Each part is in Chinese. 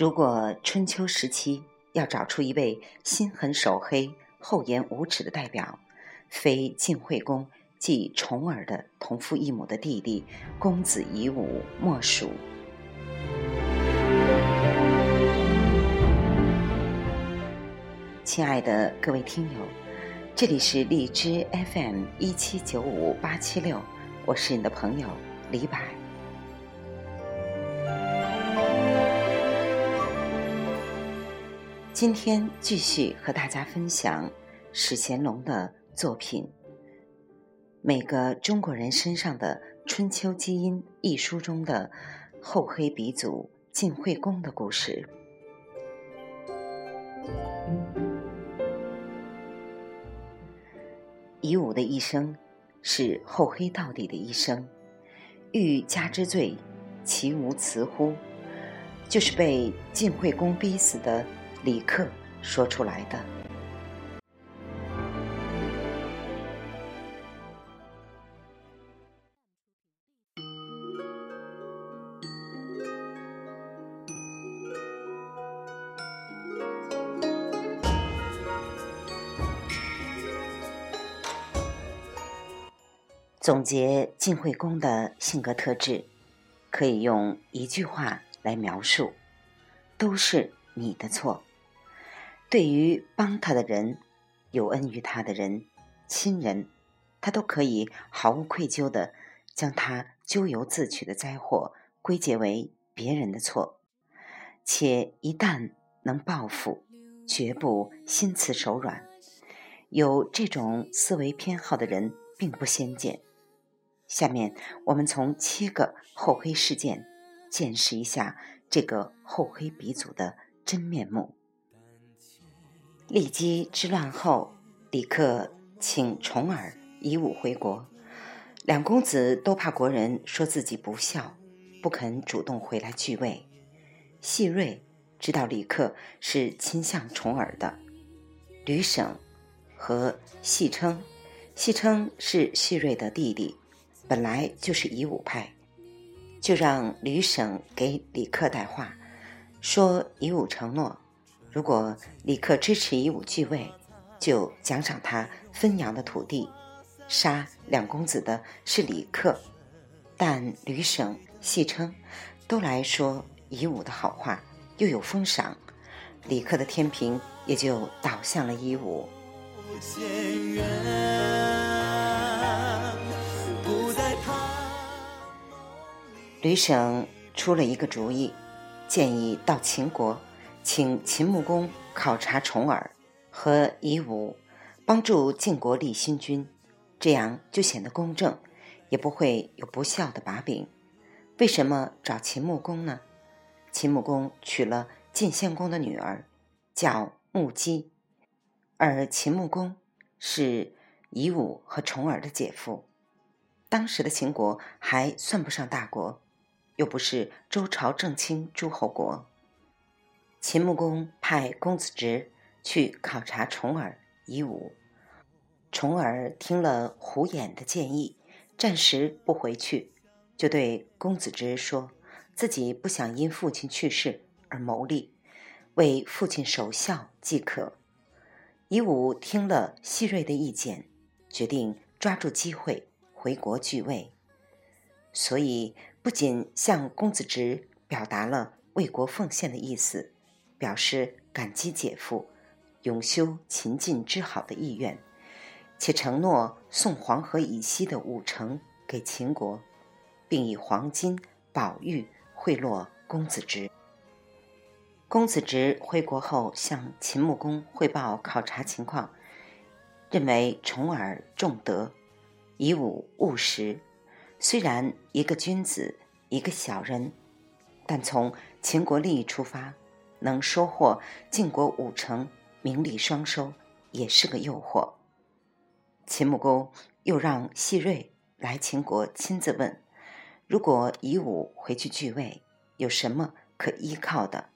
如果春秋时期要找出一位心狠手黑、厚颜无耻的代表，非晋惠公即重耳的同父异母的弟弟公子夷吾莫属。亲爱的各位听友，这里是荔枝 FM 一七九五八七六，我是你的朋友李柏。今天继续和大家分享史贤龙的作品《每个中国人身上的春秋基因》一书中的厚黑鼻祖晋惠公的故事。夷吾的一生是厚黑到底的一生，欲加之罪，其无辞乎？就是被晋惠公逼死的。李克说出来的。总结晋惠公的性格特质，可以用一句话来描述：都是你的错。对于帮他的人、有恩于他的人、亲人，他都可以毫无愧疚的将他咎由自取的灾祸归结为别人的错，且一旦能报复，绝不心慈手软。有这种思维偏好的人并不鲜见。下面我们从七个厚黑事件见识一下这个厚黑鼻祖的真面目。骊姬之乱后，李克请重耳、夷吾回国，两公子都怕国人说自己不孝，不肯主动回来继位。细瑞知道李克是亲向重耳的，吕省和细称，细称是细瑞的弟弟，本来就是以武派，就让吕省给李克带话，说以武承诺。如果李克支持以武继位，就奖赏他分阳的土地。杀两公子的是李克，但吕省、戏称都来说以武的好话，又有封赏，李克的天平也就倒向了以武。吕省出了一个主意，建议到秦国。请秦穆公考察重耳和夷吾，帮助晋国立新君，这样就显得公正，也不会有不孝的把柄。为什么找秦穆公呢？秦穆公娶了晋献公的女儿，叫穆姬，而秦穆公是夷吾和重耳的姐夫。当时的秦国还算不上大国，又不是周朝正卿诸侯国。秦穆公派公子直去考察重耳、夷吾。重耳听了胡衍的建议，暂时不回去，就对公子直说自己不想因父亲去世而谋利，为父亲守孝即可。夷吾听了希瑞的意见，决定抓住机会回国继位，所以不仅向公子直表达了为国奉献的意思。表示感激姐夫永修秦晋之好的意愿，且承诺送黄河以西的五城给秦国，并以黄金、宝玉贿赂公子直。公子直回国后向秦穆公汇报考察情况，认为重耳重德，以武务实。虽然一个君子，一个小人，但从秦国利益出发。能收获晋国五成，名利双收，也是个诱惑。秦穆公又让细瑞来秦国亲自问：如果夷吾回去继位，有什么可依靠的？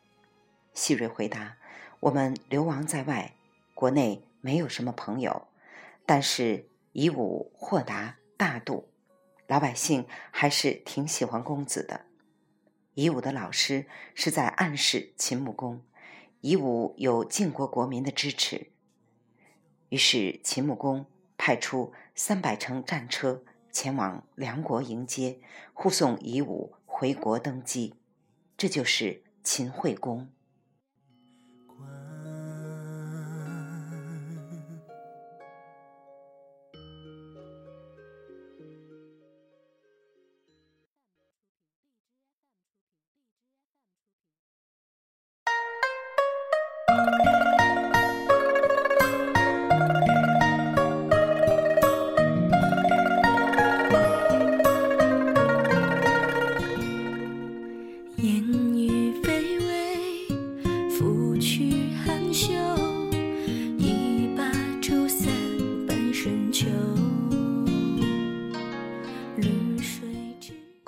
细瑞回答：我们流亡在外，国内没有什么朋友，但是夷吾豁达大度，老百姓还是挺喜欢公子的。夷吾的老师是在暗示秦穆公，夷吾有晋国国民的支持。于是秦穆公派出三百乘战车前往梁国迎接，护送夷吾回国登基。这就是秦惠公。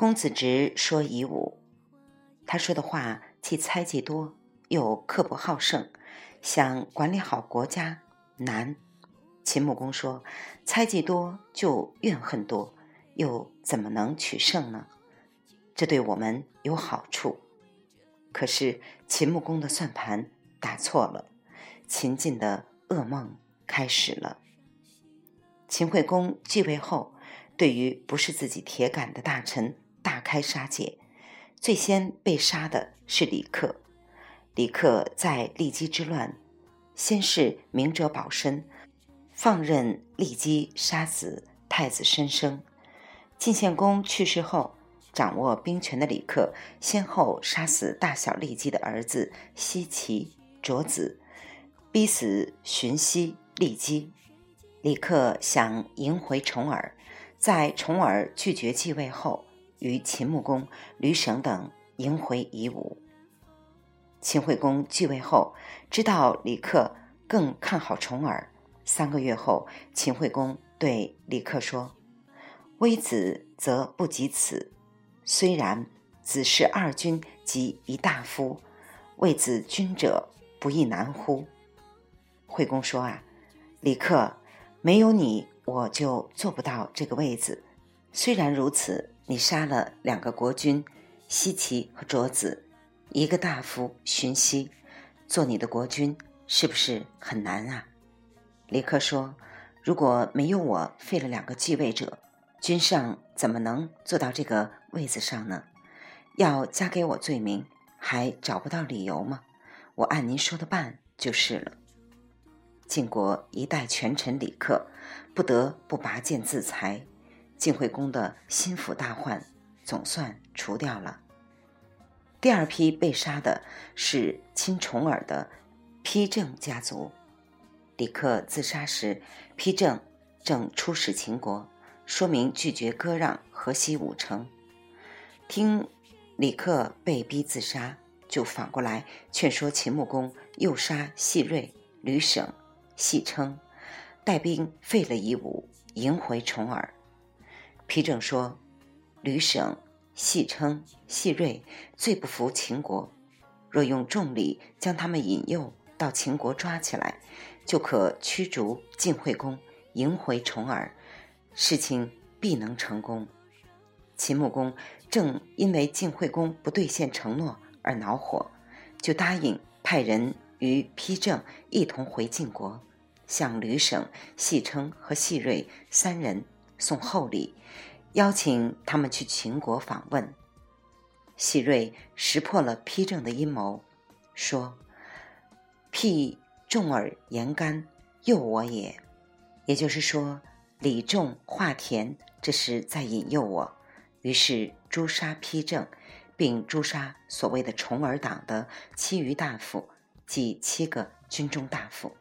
公子直说夷吾，他说的话既猜忌多，又刻薄好胜，想管理好国家难。秦穆公说：“猜忌多就怨恨多，又怎么能取胜呢？这对我们有好处。”可是秦穆公的算盘打错了，秦晋的噩梦开始了。秦惠公继位后，对于不是自己铁杆的大臣。大开杀戒，最先被杀的是李克。李克在骊姬之乱，先是明哲保身，放任骊姬杀死太子申生。晋献公去世后，掌握兵权的李克先后杀死大小骊姬的儿子奚齐、卓子，逼死荀息、骊姬。李克想迎回重耳，在重耳拒绝继位后。与秦穆公、吕省等迎回夷吾。秦惠公继位后，知道李克更看好重耳。三个月后，秦惠公对李克说：“微子则不及此。虽然子是二君及一大夫，位子君者不亦难乎？”惠公说：“啊，李克，没有你，我就做不到这个位子。虽然如此。”你杀了两个国君，西岐和卓子，一个大夫荀息，做你的国君是不是很难啊？李克说：“如果没有我废了两个继位者，君上怎么能坐到这个位子上呢？要加给我罪名，还找不到理由吗？我按您说的办就是了。”晋国一代权臣李克，不得不拔剑自裁。晋惠公的心腹大患总算除掉了。第二批被杀的是亲重耳的丕正家族。李克自杀时，丕正正出使秦国，说明拒绝割让河西五城。听李克被逼自杀，就反过来劝说秦穆公诱杀细锐、吕省、戏称，带兵废了夷吾，迎回重耳。丕正说：“吕省、戏称、戏瑞最不服秦国，若用重礼将他们引诱到秦国抓起来，就可驱逐晋惠公，迎回重耳，事情必能成功。”秦穆公正因为晋惠公不兑现承诺而恼火，就答应派人与丕正一同回晋国，向吕省、戏称和戏瑞三人。送厚礼，邀请他们去秦国访问。喜瑞识破了丕正的阴谋，说：“辟重耳言干，诱我也。”也就是说，李仲、华田这是在引诱我。于是诛杀丕正，并诛杀所谓的重耳党的其余大夫，即七个军中大夫。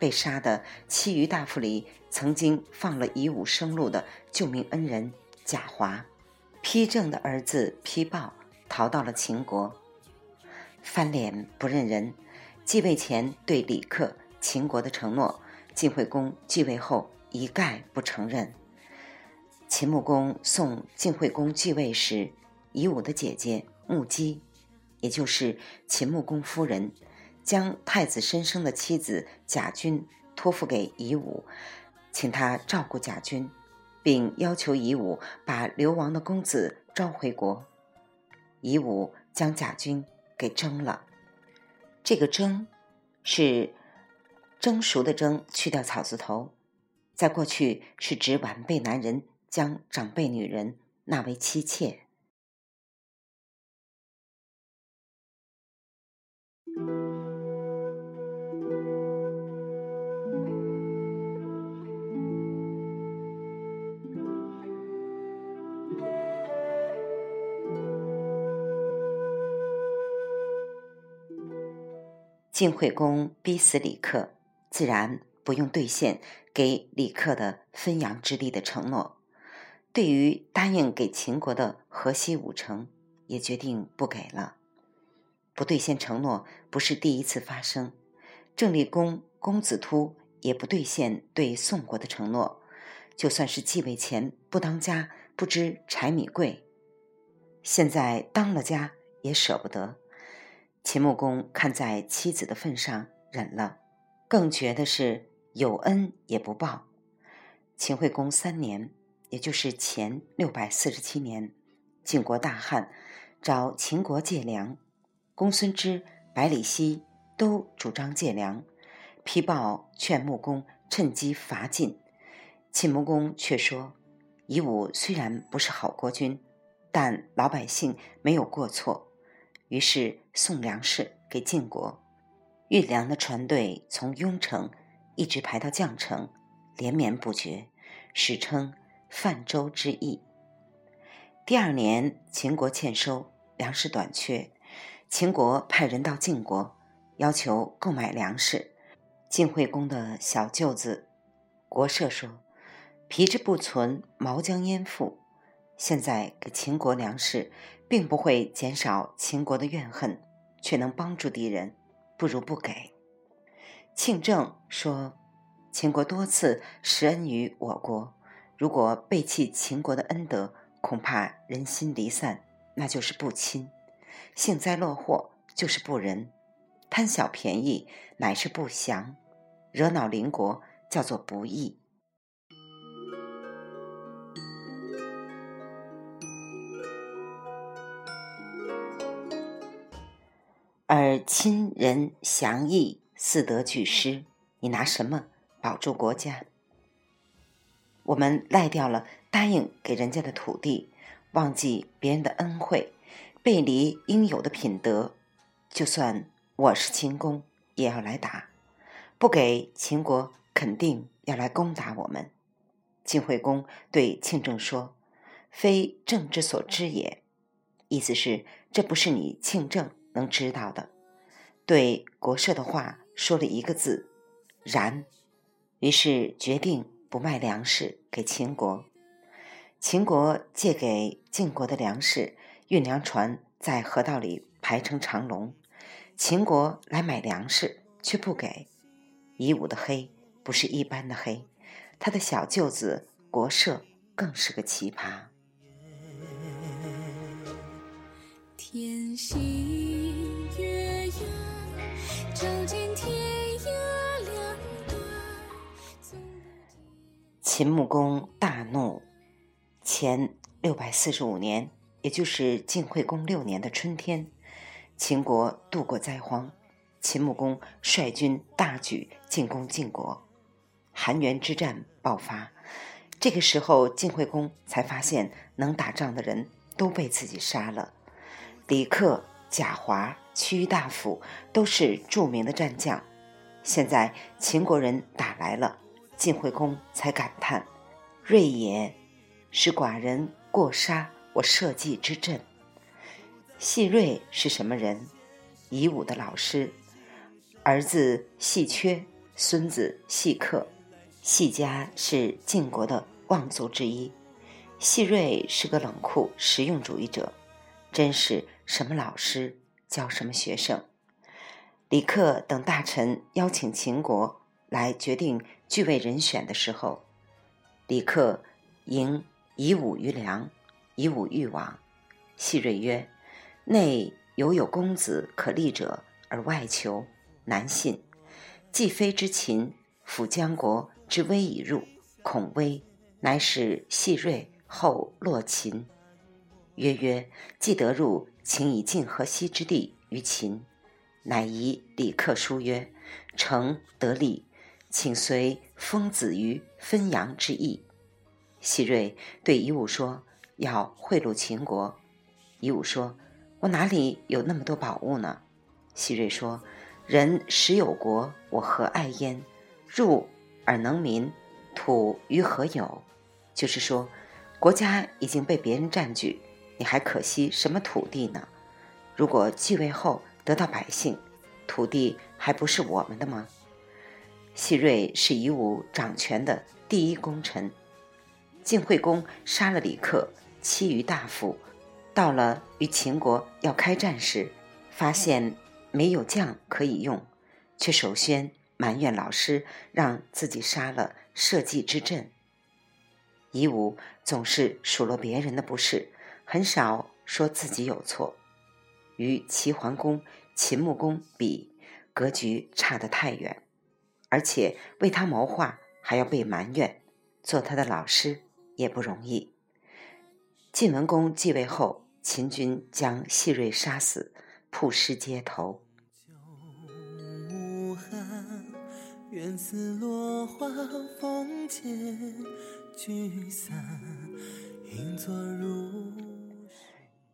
被杀的其余大夫里，曾经放了以武生路的救命恩人贾华，丕正的儿子丕豹逃到了秦国，翻脸不认人。继位前对李克、秦国的承诺，晋惠公继位后一概不承认。秦穆公送晋惠公继位时，以武的姐姐穆姬，也就是秦穆公夫人。将太子申生的妻子贾君托付给夷吾，请他照顾贾君，并要求夷吾把流亡的公子召回国。夷吾将贾君给征了。这个征是蒸熟的蒸，去掉草字头，在过去是指晚辈男人将长辈女人纳为妻妾。晋惠公逼死李克，自然不用兑现给李克的分阳之地的承诺。对于答应给秦国的河西五城，也决定不给了。不兑现承诺不是第一次发生。郑立公公子突也不兑现对宋国的承诺，就算是继位前不当家，不知柴米贵，现在当了家也舍不得。秦穆公看在妻子的份上忍了，更觉得是有恩也不报。秦惠公三年，也就是前六百四十七年，晋国大旱，找秦国借粮，公孙支、百里奚都主张借粮，批报劝穆公趁机伐晋。秦穆公却说：“夷吾虽然不是好国君，但老百姓没有过错。”于是送粮食给晋国，运粮的船队从雍城一直排到绛城，连绵不绝，史称泛舟之役。第二年，秦国欠收，粮食短缺，秦国派人到晋国，要求购买粮食。晋惠公的小舅子国社说：“皮之不存，毛将焉附？”现在给秦国粮食，并不会减少秦国的怨恨，却能帮助敌人，不如不给。庆正说：“秦国多次施恩于我国，如果背弃秦国的恩德，恐怕人心离散，那就是不亲；幸灾乐祸就是不仁，贪小便宜乃是不祥，惹恼邻国叫做不义。”而亲仁祥义四德俱失，你拿什么保住国家？我们赖掉了答应给人家的土地，忘记别人的恩惠，背离应有的品德。就算我是秦公，也要来打。不给秦国，肯定要来攻打我们。晋惠公对庆政说：“非正之所知也。”意思是，这不是你庆政。能知道的，对国社的话说了一个字“然”，于是决定不卖粮食给秦国。秦国借给晋国的粮食，运粮船在河道里排成长龙。秦国来买粮食，却不给。夷吾的黑不是一般的黑，他的小舅子国社更是个奇葩。天心秦穆公大怒。前六百四十五年，也就是晋惠公六年的春天，秦国度过灾荒，秦穆公率军大举进攻晋国，韩元之战爆发。这个时候，晋惠公才发现，能打仗的人都被自己杀了。李克、贾华、屈大夫都是著名的战将，现在秦国人打来了。晋惠公才感叹：“锐也，是寡人过杀我社稷之阵。”细锐是什么人？夷吾的老师，儿子细缺，孙子细克。细家是晋国的望族之一。细锐是个冷酷实用主义者，真是什么老师教什么学生。李克等大臣邀请秦国。来决定继位人选的时候，李克迎以武于梁，以武欲往。细瑞曰：“内犹有公子可立者，而外求难信。既非之秦，辅江国之威已入，恐危，乃使细瑞后落秦。”曰曰：“既得入，请以晋河西之地于秦，乃以李克书曰：“诚得利，请随封子于汾阳之邑。”西瑞对夷吾说：“要贿赂秦国。”夷吾说：“我哪里有那么多宝物呢？”西瑞说：“人实有国，我何爱焉？入而能民，土于何有？”就是说，国家已经被别人占据。你还可惜什么土地呢？如果继位后得到百姓，土地还不是我们的吗？西瑞是夷吾掌权的第一功臣。晋惠公杀了李克，其余大夫，到了与秦国要开战时，发现没有将可以用，却首先埋怨老师让自己杀了社稷之朕。夷吾总是数落别人的不是。很少说自己有错，与齐桓公、秦穆公比，格局差得太远，而且为他谋划还要被埋怨，做他的老师也不容易。晋文公继位后，秦军将细瑞杀死，曝尸街头。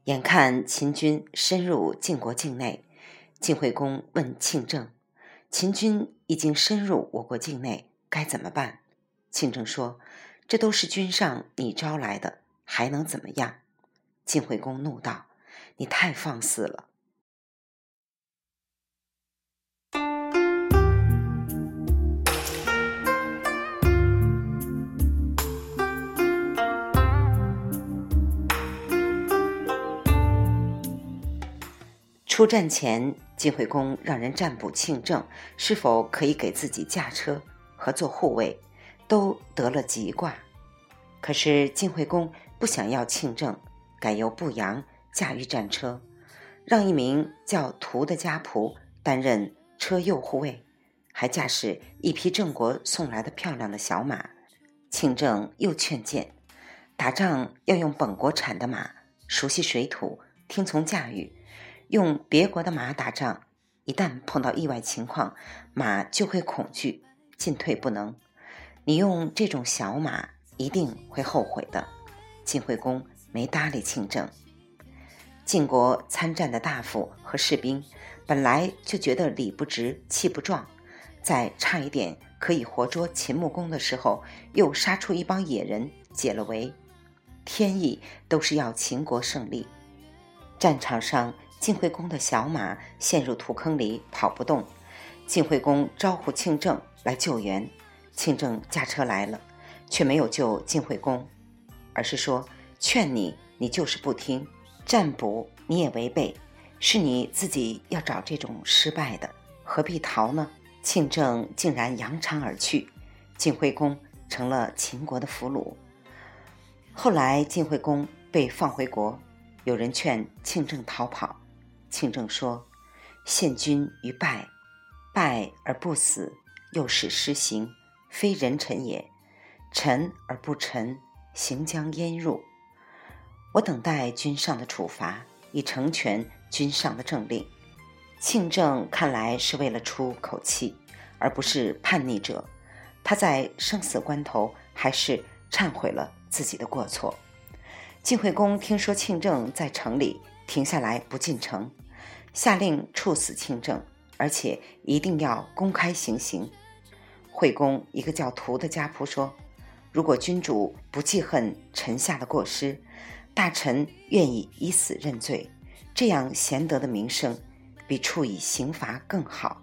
眼看秦军深入晋国境内，晋惠公问庆政：“秦军已经深入我国境内，该怎么办？”庆政说：“这都是君上你招来的，还能怎么样？”晋惠公怒道：“你太放肆了！”出战前，晋惠公让人占卜庆政是否可以给自己驾车和做护卫，都得了吉卦。可是晋惠公不想要庆政，改由步阳驾驭战车，让一名叫屠的家仆担任车右护卫，还驾驶一匹郑国送来的漂亮的小马。庆政又劝谏，打仗要用本国产的马，熟悉水土，听从驾驭。用别国的马打仗，一旦碰到意外情况，马就会恐惧，进退不能。你用这种小马，一定会后悔的。晋惠公没搭理庆政。晋国参战的大夫和士兵本来就觉得理不直气不壮，在差一点可以活捉秦穆公的时候，又杀出一帮野人解了围。天意都是要秦国胜利。战场上。晋惠公的小马陷入土坑里，跑不动。晋惠公招呼庆政来救援，庆政驾车来了，却没有救晋惠公，而是说：“劝你，你就是不听；占卜你也违背，是你自己要找这种失败的，何必逃呢？”庆政竟然扬长而去，晋惠公成了秦国的俘虏。后来晋惠公被放回国，有人劝庆政逃跑。庆政说：“献君于败，败而不死，又使失行，非人臣也。臣而不臣，行将焉入？我等待君上的处罚，以成全君上的政令。”庆政看来是为了出口气，而不是叛逆者。他在生死关头还是忏悔了自己的过错。晋惠公听说庆政在城里，停下来不进城。下令处死庆政，而且一定要公开行刑。惠公一个叫屠的家仆说：“如果君主不记恨臣下的过失，大臣愿意以死认罪，这样贤德的名声，比处以刑罚更好。”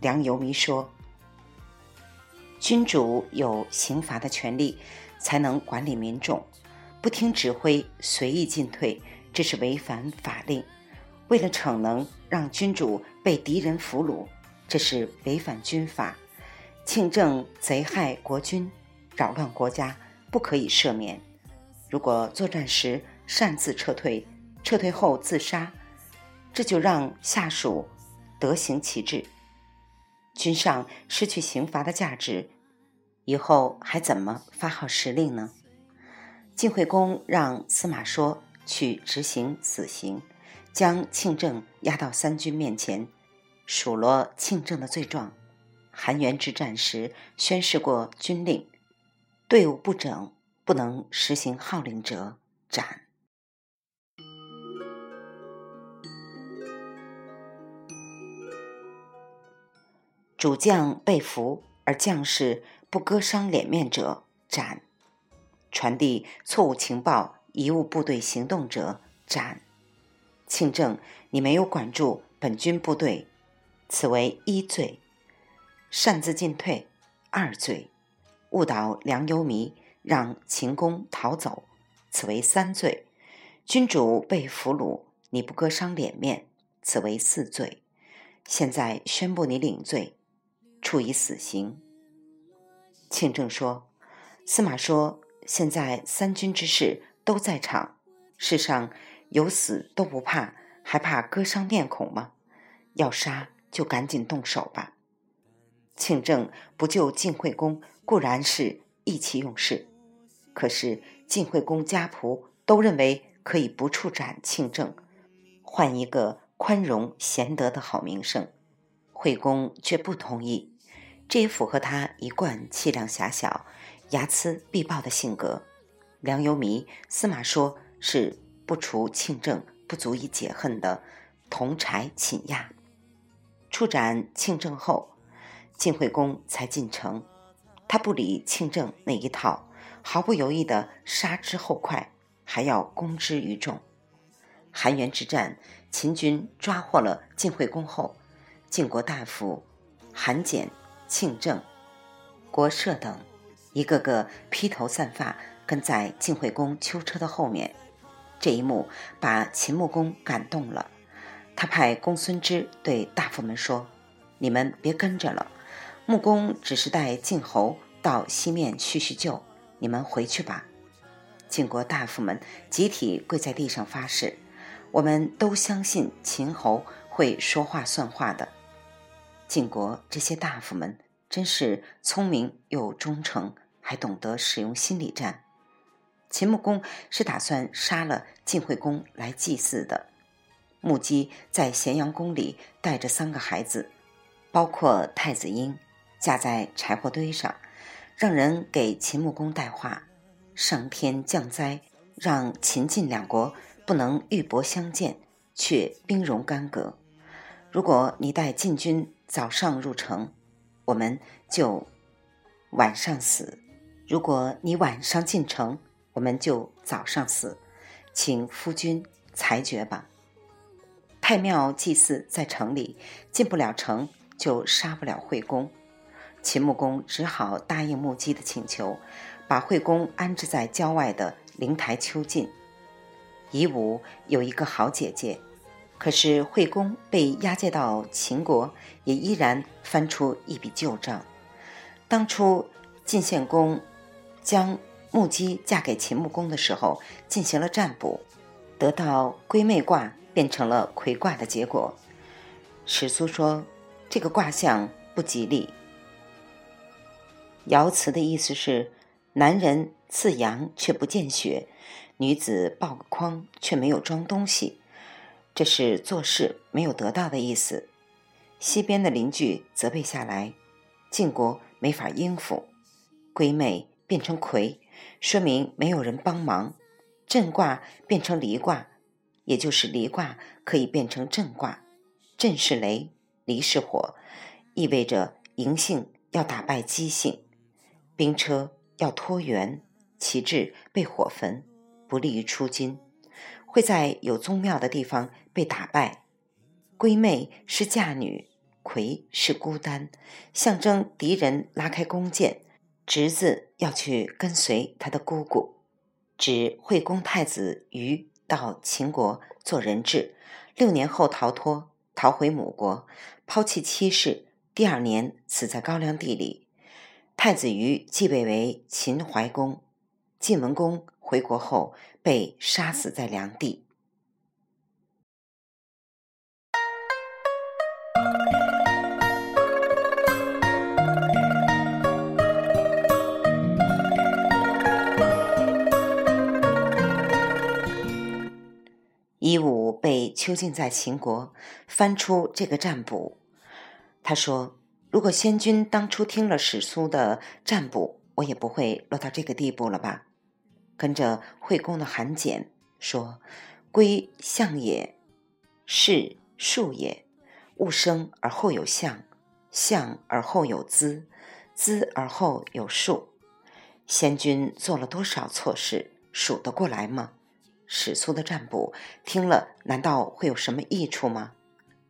梁游弥说：“君主有刑罚的权利，才能管理民众。不听指挥，随意进退，这是违反法令。”为了逞能，让君主被敌人俘虏，这是违反军法。庆政贼害国君，扰乱国家，不可以赦免。如果作战时擅自撤退，撤退后自杀，这就让下属得行其志。君上失去刑罚的价值，以后还怎么发号施令呢？晋惠公让司马说去执行死刑。将庆政押到三军面前，数落庆政的罪状。韩元之战时宣示过军令：队伍不整、不能实行号令者斩。主将被俘而将士不割伤脸面者斩；传递错误情报、贻误部队行动者斩。庆正，你没有管住本军部队，此为一罪；擅自进退，二罪；误导良由弥让秦公逃走，此为三罪；君主被俘虏，你不割伤脸面，此为四罪。现在宣布你领罪。处以死刑。庆正说：“司马说，现在三军之事都在场，世上有死都不怕，还怕割伤面孔吗？要杀就赶紧动手吧。”庆正不救晋惠公，固然是意气用事，可是晋惠公家仆都认为可以不处斩庆正，换一个宽容贤德的好名声。惠公却不同意，这也符合他一贯气量狭小、睚眦必报的性格。梁由弥、司马说是不除庆政不足以解恨的同柴寝亚。处斩庆政后，晋惠公才进城。他不理庆政那一套，毫不犹豫地杀之后快，还要公之于众。韩元之战，秦军抓获了晋惠公后。晋国大夫韩简、庆正、国社等，一个个披头散发，跟在晋惠公囚车的后面。这一幕把秦穆公感动了，他派公孙支对大夫们说：“你们别跟着了，穆公只是带晋侯到西面叙叙旧，你们回去吧。”晋国大夫们集体跪在地上发誓：“我们都相信秦侯会说话算话的。”晋国这些大夫们真是聪明又忠诚，还懂得使用心理战。秦穆公是打算杀了晋惠公来祭祀的。穆姬在咸阳宫里带着三个孩子，包括太子婴，架在柴火堆上，让人给秦穆公带话：上天降灾，让秦晋两国不能玉帛相见，却兵戎干戈。如果你带晋军，早上入城，我们就晚上死；如果你晚上进城，我们就早上死。请夫君裁决吧。太庙祭祀在城里，进不了城就杀不了惠公。秦穆公只好答应穆姬的请求，把惠公安置在郊外的灵台丘进。夷吾有一个好姐姐。可是惠公被押解到秦国，也依然翻出一笔旧账。当初晋献公将木姬嫁给秦穆公的时候，进行了占卜，得到龟妹卦变成了魁卦的结果。史书说这个卦象不吉利。爻辞的意思是：男人赐阳却不见血，女子抱个筐却没有装东西。这是做事没有得到的意思。西边的邻居责备下来，晋国没法应付。龟妹变成魁，说明没有人帮忙。震卦变成离卦，也就是离卦可以变成震卦。震是雷，离是火，意味着嬴性要打败姬性，兵车要拖援，旗帜被火焚，不利于出军。会在有宗庙的地方被打败。闺妹是嫁女，魁是孤单，象征敌人拉开弓箭，侄子要去跟随他的姑姑。指惠公太子于到秦国做人质，六年后逃脱，逃回母国，抛弃妻室，第二年死在高粱地里。太子于继位为秦怀公，晋文公。回国后被杀死在梁地。夷吾被囚禁在秦国，翻出这个占卜。他说：“如果先君当初听了史书的占卜，我也不会落到这个地步了吧？”跟着惠公的函简说：“归相也，是树也。物生而后有象，象而后有资，资而后有数。先君做了多少错事，数得过来吗？”史书的占卜听了，难道会有什么益处吗？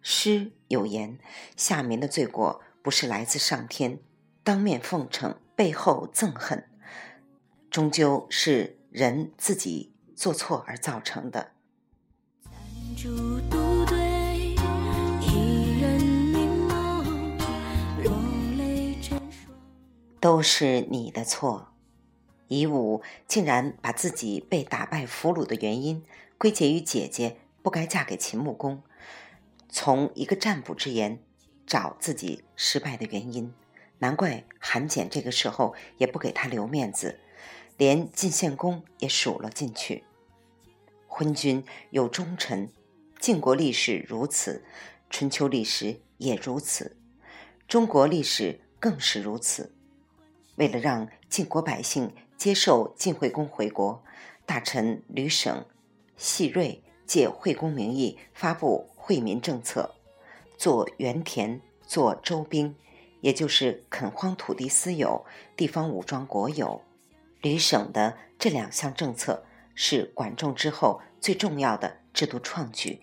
诗有言：“下民的罪过不是来自上天，当面奉承，背后憎恨，终究是人自己做错而造成的。”都是你的错。夷吾竟然把自己被打败俘虏的原因归结于姐姐不该嫁给秦穆公，从一个占卜之言找自己失败的原因，难怪韩简这个时候也不给他留面子，连晋献公也数了进去。昏君有忠臣，晋国历史如此，春秋历史也如此，中国历史更是如此。为了让晋国百姓，接受晋惠公回国，大臣吕省、细瑞借惠公名义发布惠民政策，做原田、做周兵，也就是垦荒土地私有，地方武装国有。吕省的这两项政策是管仲之后最重要的制度创举，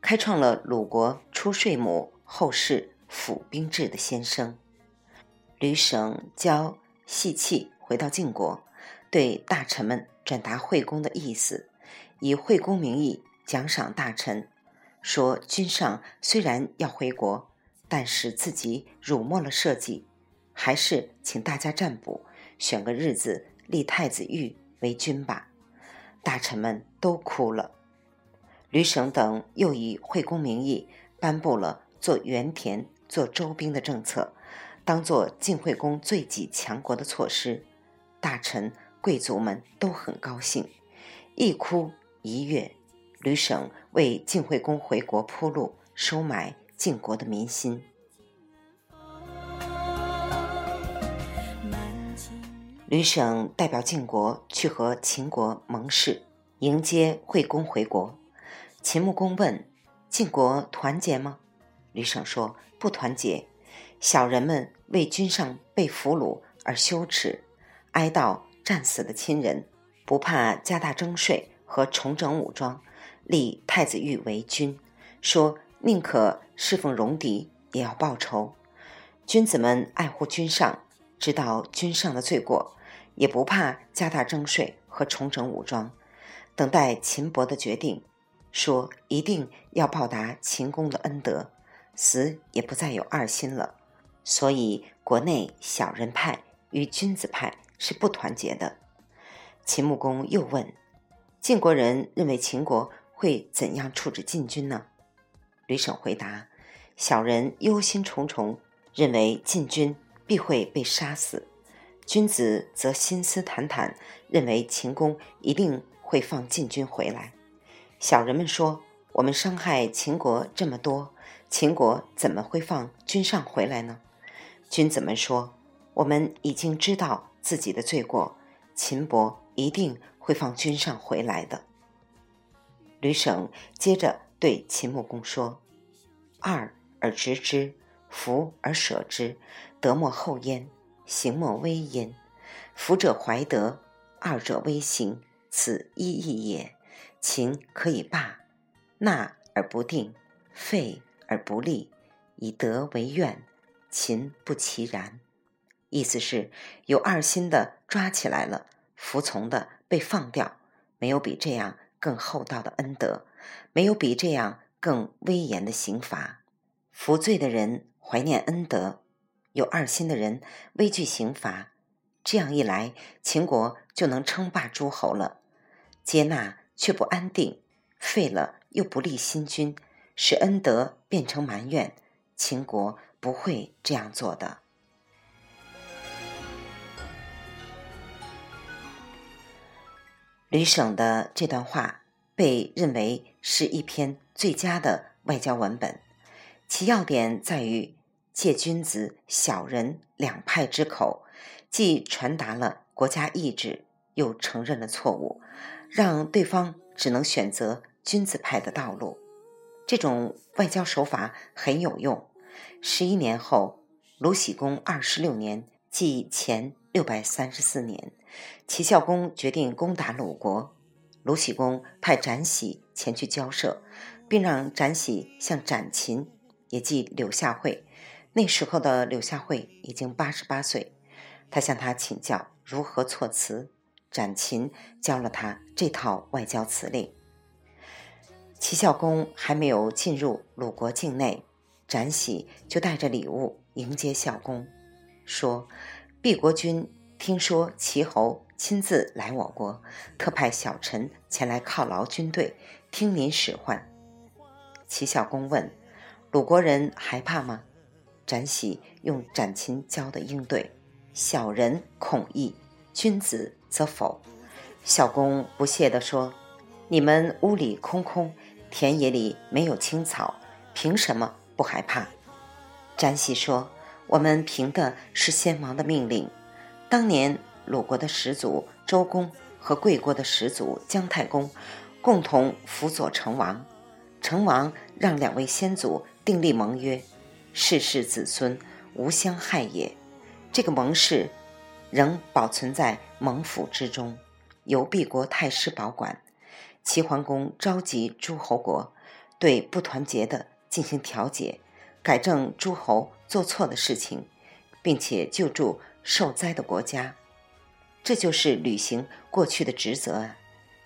开创了鲁国出税亩、后世府兵制的先声。吕省教细气回到晋国。对大臣们转达惠公的意思，以惠公名义奖赏大臣，说君上虽然要回国，但是自己辱没了社稷，还是请大家占卜，选个日子立太子玉为君吧。大臣们都哭了。吕省等又以惠公名义颁布了做原田、做周兵的政策，当做晋惠公罪己强国的措施。大臣。贵族们都很高兴，一哭一跃。吕省为晋惠公回国铺路，收买晋国的民心。吕省代表晋国去和秦国盟誓，迎接惠公回国。秦穆公问：“晋国团结吗？”吕省说：“不团结。小人们为君上被俘虏而羞耻，哀悼。”战死的亲人，不怕加大征税和重整武装，立太子玉为君，说宁可侍奉戎狄，也要报仇。君子们爱护君上，知道君上的罪过，也不怕加大征税和重整武装，等待秦伯的决定，说一定要报答秦公的恩德，死也不再有二心了。所以国内小人派与君子派。是不团结的。秦穆公又问：“晋国人认为秦国会怎样处置晋军呢？”吕省回答：“小人忧心忡忡，认为晋军必会被杀死；君子则心思坦坦，认为秦公一定会放晋军回来。”小人们说：“我们伤害秦国这么多，秦国怎么会放君上回来呢？”君子们说：“我们已经知道。”自己的罪过，秦伯一定会放君上回来的。吕省接着对秦穆公说：“二而执之，福而舍之，德莫厚焉，行莫威焉。福者怀德，二者威行，此一义也。秦可以霸，纳而不定，废而不立，以德为怨，秦不其然。”意思是，有二心的抓起来了，服从的被放掉，没有比这样更厚道的恩德，没有比这样更威严的刑罚。服罪的人怀念恩德，有二心的人畏惧刑罚。这样一来，秦国就能称霸诸侯了。接纳却不安定，废了又不立新君，使恩德变成埋怨，秦国不会这样做的。吕省的这段话被认为是一篇最佳的外交文本，其要点在于借君子、小人两派之口，既传达了国家意志，又承认了错误，让对方只能选择君子派的道路。这种外交手法很有用。十一年后，鲁僖公二十六年，即前六百三十四年，齐孝公决定攻打鲁国。鲁僖公派展喜前去交涉，并让展喜向展禽，也即柳下惠，那时候的柳下惠已经八十八岁，他向他请教如何措辞。展禽教了他这套外交辞令。齐孝公还没有进入鲁国境内，展喜就带着礼物迎接孝公，说：“毕国君听说齐侯。”亲自来我国，特派小臣前来犒劳军队，听您使唤。齐孝公问：“鲁国人害怕吗？”展喜用展禽教的应对：“小人恐异，君子则否。”孝公不屑地说：“你们屋里空空，田野里没有青草，凭什么不害怕？”展喜说：“我们凭的是先王的命令，当年。”鲁国的始祖周公和贵国的始祖姜太公共同辅佐成王，成王让两位先祖订立盟约，世世子孙无相害也。这个盟誓仍保存在盟府之中，由毕国太师保管。齐桓公召集诸侯国，对不团结的进行调解，改正诸侯做错的事情，并且救助受灾的国家。这就是履行过去的职责啊！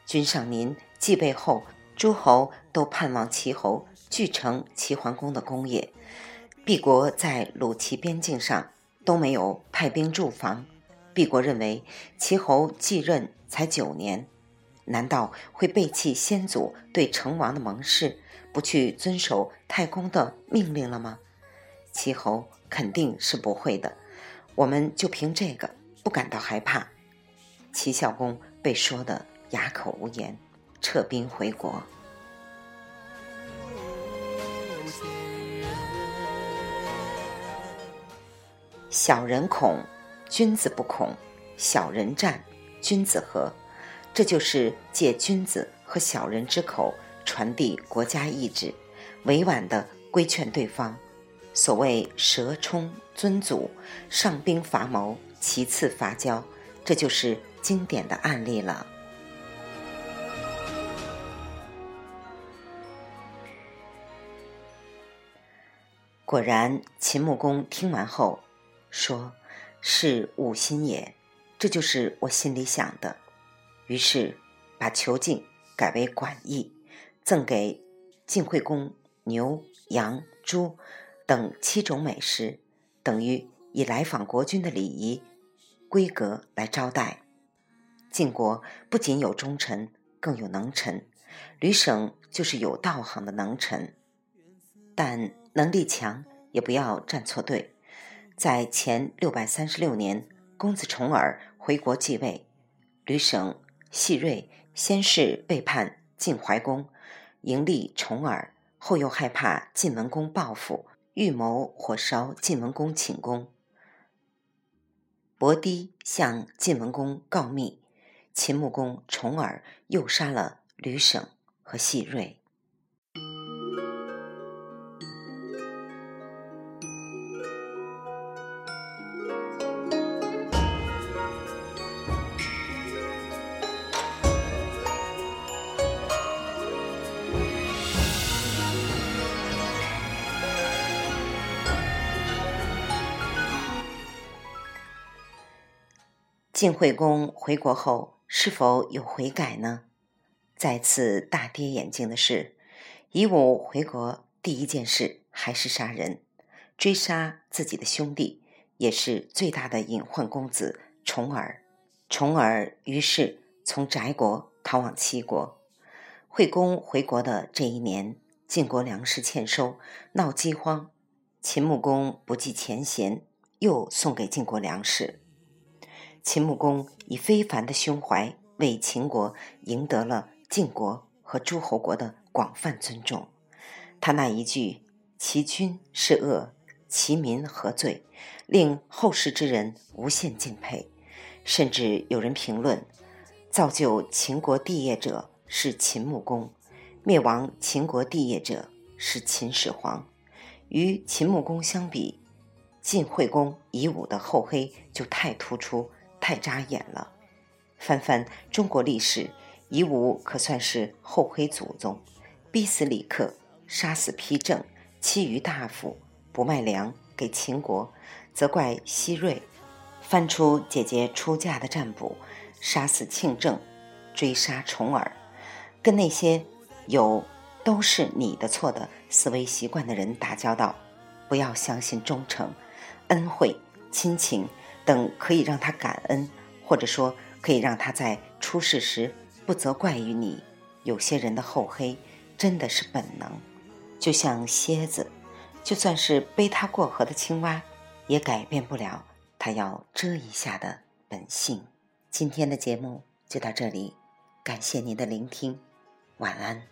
君上您继位后，诸侯都盼望齐侯继承齐桓公的功业。毕国在鲁齐边境上都没有派兵驻防，毕国认为齐侯继任才九年，难道会背弃先祖对成王的盟誓，不去遵守太公的命令了吗？齐侯肯定是不会的，我们就凭这个不感到害怕。齐孝公被说得哑口无言，撤兵回国。小人恐，君子不恐；小人战，君子和。这就是借君子和小人之口传递国家意志，委婉的规劝对方。所谓蛇冲尊祖，上兵伐谋，其次伐交，这就是。经典的案例了。果然，秦穆公听完后说：“是吾心也，这就是我心里想的。”于是把囚禁改为管驿，赠给晋惠公牛、羊、猪等七种美食，等于以来访国君的礼仪规格来招待。晋国不仅有忠臣，更有能臣。吕省就是有道行的能臣，但能力强也不要站错队。在前六百三十六年，公子重耳回国继位，吕省、细锐先是背叛晋怀公，迎立重耳，后又害怕晋文公报复，预谋火烧晋文公寝宫。伯堤向晋文公告密。秦穆公重耳又杀了吕省和细锐。晋惠公回国后。是否有悔改呢？再次大跌眼镜的是，夷吾回国第一件事还是杀人，追杀自己的兄弟，也是最大的隐患公子重耳。重耳于是从翟国逃往齐国。惠公回国的这一年，晋国粮食欠收，闹饥荒。秦穆公不计前嫌，又送给晋国粮食。秦穆公以非凡的胸怀为秦国赢得了晋国和。诸侯国的广泛尊重。他那一句“其君是恶，其民何罪”，令后世之人无限敬佩。甚至有人评论，造就秦国帝业者是秦穆公，灭亡秦国帝业者是秦始皇。与秦穆公相比，晋惠公以武的厚黑就太突出、太扎眼了。翻翻中国历史，夷吾可算是厚黑祖宗，逼死李克，杀死丕正，欺余大夫，不卖粮给秦国，责怪西瑞，翻出姐姐出嫁的占卜，杀死庆正，追杀重耳，跟那些有都是你的错的思维习惯的人打交道，不要相信忠诚、恩惠、亲情等可以让他感恩，或者说。可以让他在出事时不责怪于你。有些人的厚黑真的是本能，就像蝎子，就算是背它过河的青蛙，也改变不了它要蛰一下的本性。今天的节目就到这里，感谢您的聆听，晚安。